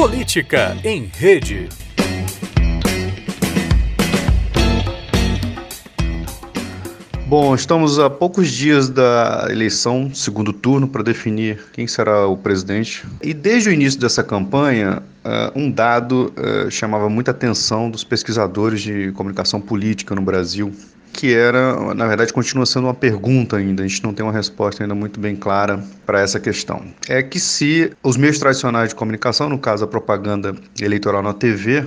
Política em Rede. Bom, estamos a poucos dias da eleição, segundo turno, para definir quem será o presidente. E desde o início dessa campanha, uh, um dado uh, chamava muita atenção dos pesquisadores de comunicação política no Brasil, que era, na verdade, continua sendo uma pergunta ainda, a gente não tem uma resposta ainda muito bem clara para essa questão. É que se os meios tradicionais de comunicação, no caso a propaganda eleitoral na TV,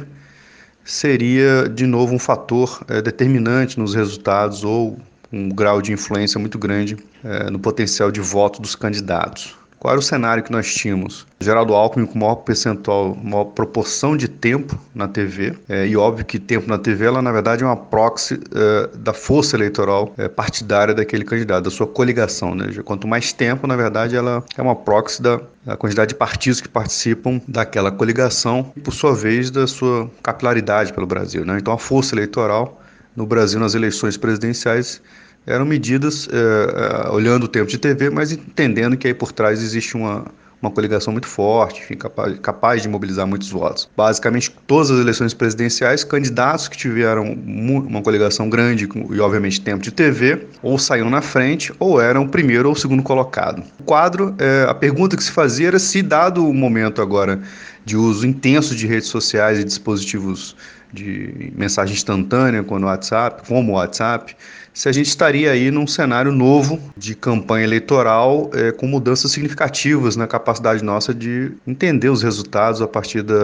seria de novo um fator é, determinante nos resultados ou um grau de influência muito grande é, no potencial de voto dos candidatos. Qual era o cenário que nós tínhamos? Geraldo Alckmin com maior percentual, maior proporção de tempo na TV, é, e óbvio que tempo na TV, ela na verdade é uma proxy é, da força eleitoral é, partidária daquele candidato, da sua coligação. Né? Quanto mais tempo, na verdade, ela é uma proxy da, da quantidade de partidos que participam daquela coligação, e por sua vez, da sua capilaridade pelo Brasil. Né? Então, a força eleitoral no Brasil nas eleições presidenciais eram medidas é, olhando o tempo de TV, mas entendendo que aí por trás existe uma, uma coligação muito forte, enfim, capaz, capaz de mobilizar muitos votos. Basicamente, todas as eleições presidenciais, candidatos que tiveram uma coligação grande e, obviamente, tempo de TV, ou saíram na frente, ou eram o primeiro ou o segundo colocado. O quadro, é, a pergunta que se fazia era se, dado o momento agora de uso intenso de redes sociais e dispositivos de mensagem instantânea, como o WhatsApp, como o WhatsApp, se a gente estaria aí num cenário novo de campanha eleitoral é, com mudanças significativas na capacidade nossa de entender os resultados a partir da,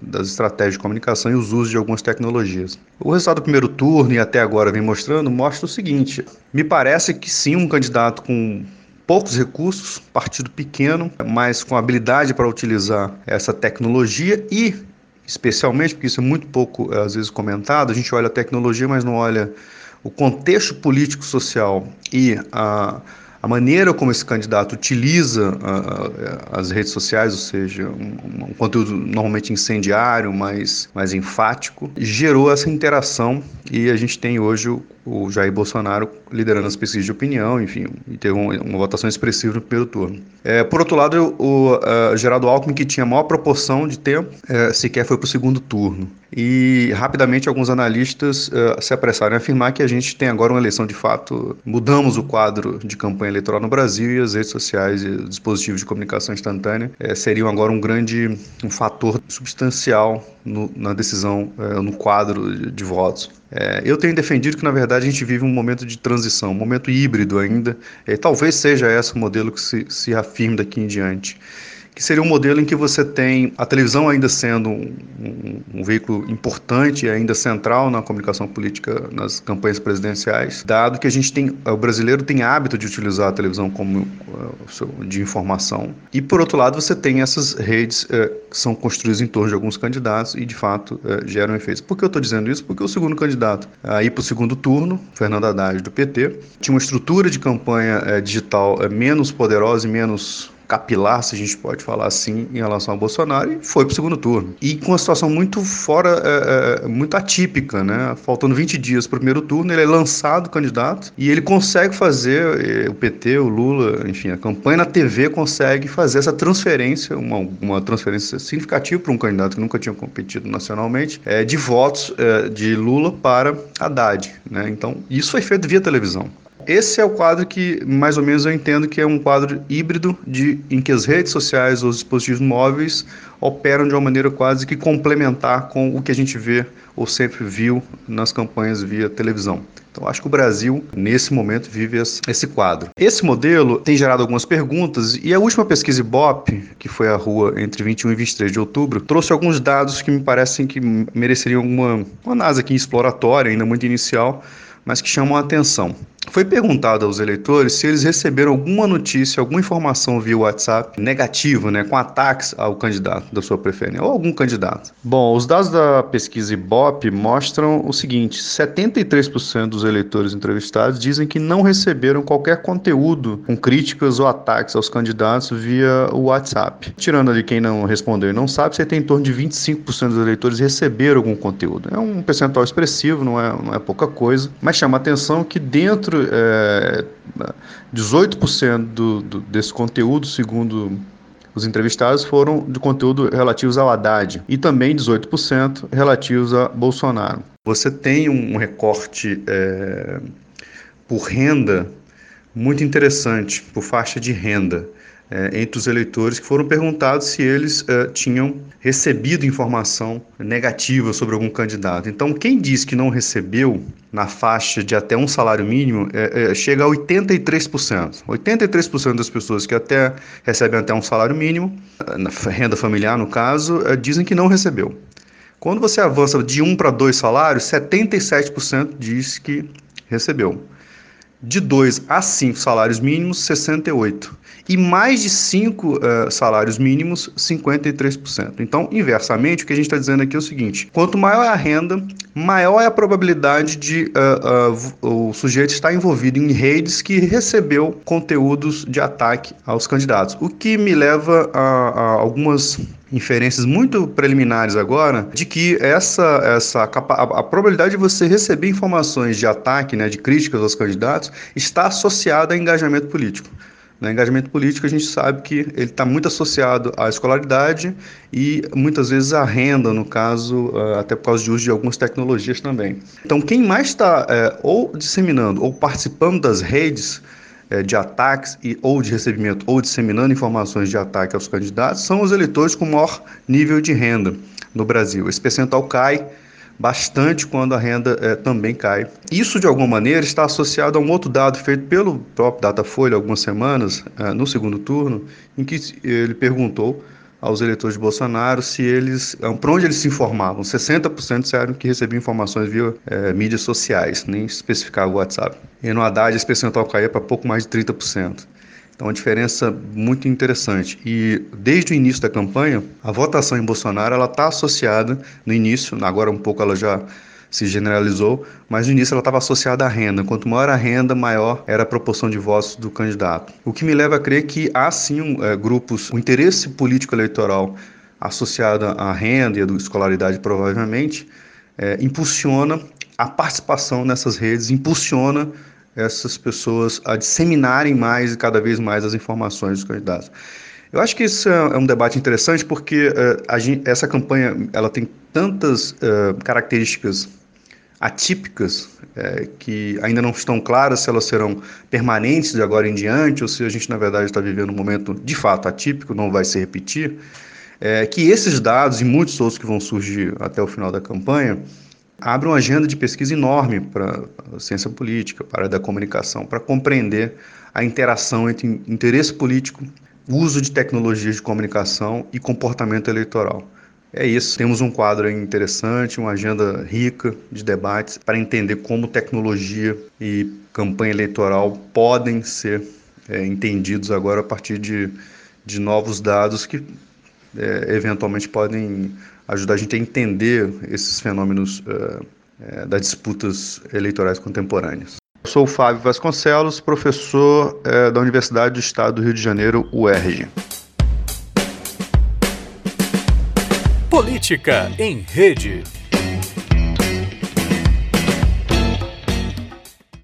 das estratégias de comunicação e os usos de algumas tecnologias. O resultado do primeiro turno e até agora vem mostrando mostra o seguinte: me parece que sim, um candidato com poucos recursos, partido pequeno, mas com habilidade para utilizar essa tecnologia e especialmente porque isso é muito pouco às vezes comentado, a gente olha a tecnologia, mas não olha o contexto político social e a, a maneira como esse candidato utiliza a, as redes sociais, ou seja, um, um, conteúdo normalmente incendiário, mais, mais enfático, gerou essa interação e a gente tem hoje o, o Jair Bolsonaro liderando as pesquisas de opinião, enfim, e teve uma, votação expressiva no primeiro turno. É, por outro lado, o uh, Geraldo Alckmin, que tinha maior proporção de tempo, é, sequer foi para o segundo turno. E rapidamente alguns analistas uh, se apressaram em afirmar que a gente tem agora uma eleição de fato, mudamos o quadro de campanha eleitoral no Brasil e as redes sociais e dispositivos de comunicação instantânea uh, seriam agora um grande um fator substancial no, na decisão, uh, no quadro de, de votos. É, eu tenho defendido que, na verdade, a gente vive um momento de transição, um momento híbrido ainda. E talvez seja esse o modelo que se, se afirme daqui em diante que seria um modelo em que você tem a televisão ainda sendo um, um, um, veículo importante e ainda central na comunicação política nas campanhas presidenciais, dado que a gente tem, o brasileiro tem hábito de utilizar a televisão como uh, de informação. E por outro lado, você tem essas redes uh, que são construídas em torno de alguns candidatos e de fato uh, geram efeitos. Por que eu estou dizendo isso? Porque o segundo candidato a ir para o segundo turno, Fernando Haddad do PT, tinha uma estrutura de campanha digital menos poderosa e menos capilar, se a gente pode falar assim, em relação ao Bolsonaro e foi para o segundo turno. E com uma situação muito fora, é, é, muito atípica, né? Faltando 20 dias para o primeiro turno, ele é lançado candidato e ele consegue fazer, é, o PT, o Lula, enfim, a campanha na TV consegue fazer essa transferência, uma, uma transferência significativa para um candidato que nunca tinha competido nacionalmente, é, de votos é, de Lula para Haddad, né? Então, isso foi feito via televisão. Esse é o quadro que, mais ou menos, eu entendo que é um quadro híbrido de, em que as redes sociais ou os dispositivos móveis operam de uma maneira quase que complementar com o que a gente vê ou sempre viu nas campanhas via televisão. Então, acho que o Brasil, nesse momento, vive esse quadro. Esse modelo tem gerado algumas perguntas e a última pesquisa Ibope, que foi a rua entre 21 e 23 de outubro, trouxe alguns dados que me parecem que mereceriam uma, uma análise aqui exploratória, ainda muito inicial, mas que chamam a atenção. Foi perguntado aos eleitores se eles receberam alguma notícia, alguma informação via WhatsApp negativa, né, com ataques ao candidato da sua preferência, ou algum candidato. Bom, os dados da pesquisa Ibope mostram o seguinte: 73% dos eleitores entrevistados dizem que não receberam qualquer conteúdo com críticas ou ataques aos candidatos via o WhatsApp. Tirando ali quem não respondeu e não sabe, você tem em torno de 25% dos eleitores receberam algum conteúdo. É um percentual expressivo, não é, não é pouca coisa, mas chama a atenção que dentro é, 18% do, do, desse conteúdo, segundo Os entrevistados foram de conteúdo relativos ao Haddad e também 18% relativos a Bolsonaro. Você tem um recorte é, por renda muito interessante, por faixa de renda é, entre os eleitores que foram perguntados se eles é, tinham recebido informação negativa sobre algum candidato. Então, quem diz que não recebeu na faixa de até um salário mínimo é, é chega a 83%. 83% das pessoas que até recebem até um salário mínimo, na renda familiar no caso, é, dizem que não recebeu. Quando você avança de um para dois salários, 77% diz que recebeu. De 2 a 5 salários mínimos, 68 e mais de cinco uh, salários mínimos, 53%. Então, inversamente, o que a gente está dizendo aqui é o seguinte: quanto maior é a renda, maior é a probabilidade de uh, uh, o sujeito estar envolvido em redes que recebeu conteúdos de ataque aos candidatos. O que me leva a, a algumas inferências muito preliminares agora de que essa, essa a, a, probabilidade de você receber informações de ataque, né, de críticas aos candidatos, está associada a engajamento político. No engajamento político, a gente sabe que ele está muito associado à escolaridade e muitas vezes à renda, no caso, eh, até por causa de uso de algumas tecnologias também. Então, quem mais está é, ou disseminando ou participando das redes de ataques e, ou de recebimento ou disseminando informações de ataque aos candidatos são os eleitores com maior nível de renda no Brasil. Esse percentual cai bastante quando a renda é, também cai. Isso, de alguma maneira, está associado a um outro dado feito pelo próprio Datafolha algumas semanas, é, no segundo turno, em que ele perguntou aos eleitores de Bolsonaro se eles, eh, para onde eles se informavam. 60% disseram que recebiam informações via é, mídias sociais, nem especificava o WhatsApp. E no Haddad esse percentual caía para pouco mais de 30%. Então, uma diferença muito interessante. E desde o início da campanha, a votação em Bolsonaro ela está associada no início, agora um pouco ela já se generalizou, mas no início ela estava associada à renda. Quanto maior a renda, maior era a proporção de votos do candidato. O que me leva a crer que há sim é, grupos, o interesse político eleitoral associado à renda e à escolaridade provavelmente é, impulsiona a participação nessas redes, impulsiona essas pessoas a disseminarem mais e cada vez mais as informações dos candidatos. Eu acho que isso é, é um debate interessante porque uh, gente, essa campanha ela tem tantas uh, características atípicas uh, que ainda não estão claras se elas serão permanentes de agora em diante ou se a gente na verdade está vivendo um momento de fato atípico, não vai se repetir. É, que esses dados e muitos outros que vão surgir até o final da campanha abre uma agenda de pesquisa enorme para a ciência política, para a área da comunicação, para compreender a interação entre interesse político, uso de tecnologias de comunicação e comportamento eleitoral. É isso. Temos um quadro interessante, uma agenda rica de debates para entender como tecnologia e campanha eleitoral podem ser é, entendidos agora a partir de, de novos dados que é, eventualmente podem ajudar a gente a entender esses fenômenos uh, uh, das disputas eleitorais contemporâneas. Eu sou o Fábio Vasconcelos, professor uh, da Universidade do Estado do Rio de Janeiro, UERJ. Política em Rede.